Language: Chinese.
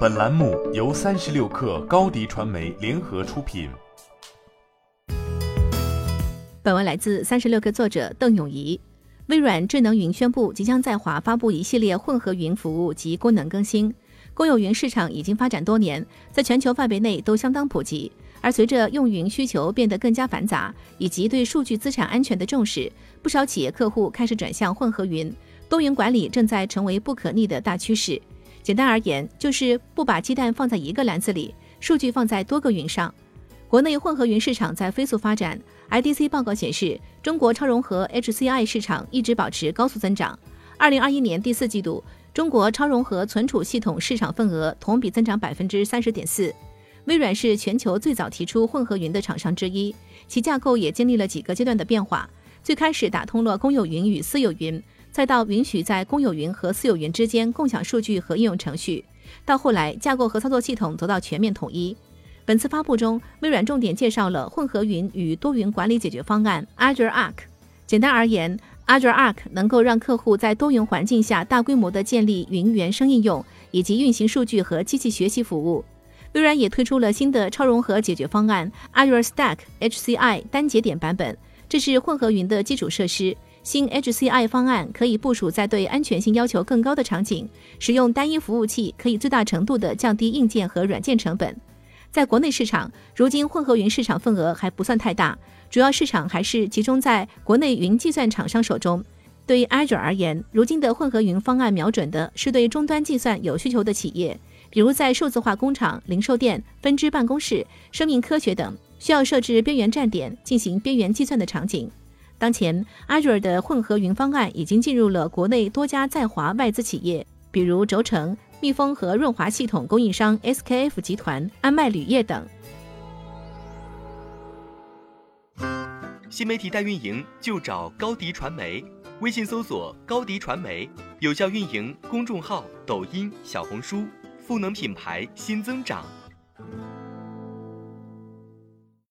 本栏目由三十六氪高低传媒联合出品。本文来自三十六氪作者邓永怡。微软智能云宣布，即将在华发布一系列混合云服务及功能更新。公有云市场已经发展多年，在全球范围内都相当普及。而随着用云需求变得更加繁杂，以及对数据资产安全的重视，不少企业客户开始转向混合云。多云管理正在成为不可逆的大趋势。简单而言，就是不把鸡蛋放在一个篮子里，数据放在多个云上。国内混合云市场在飞速发展。IDC 报告显示，中国超融合 HCI 市场一直保持高速增长。二零二一年第四季度，中国超融合存储系统市场份额同比增长百分之三十点四。微软是全球最早提出混合云的厂商之一，其架构也经历了几个阶段的变化。最开始打通了公有云与私有云。再到允许在公有云和私有云之间共享数据和应用程序，到后来架构和操作系统得到全面统一。本次发布中，微软重点介绍了混合云与多云管理解决方案 Azure Arc。简单而言，Azure Arc 能够让客户在多云环境下大规模的建立云原生应用，以及运行数据和机器学习服务。微软也推出了新的超融合解决方案 Azure Stack HCI 单节点版本，这是混合云的基础设施。新 HCI 方案可以部署在对安全性要求更高的场景，使用单一服务器可以最大程度地降低硬件和软件成本。在国内市场，如今混合云市场份额还不算太大，主要市场还是集中在国内云计算厂商手中。对于 Azure 而言，如今的混合云方案瞄准的是对终端计算有需求的企业，比如在数字化工厂、零售店、分支办公室、生命科学等，需要设置边缘站点进行边缘计算的场景。当前，Azure 的混合云方案已经进入了国内多家在华外资企业，比如轴承、密封和润滑系统供应商 SKF 集团、安迈铝业等。新媒体代运营就找高迪传媒，微信搜索高迪传媒，有效运营公众号、抖音、小红书，赋能品牌新增长。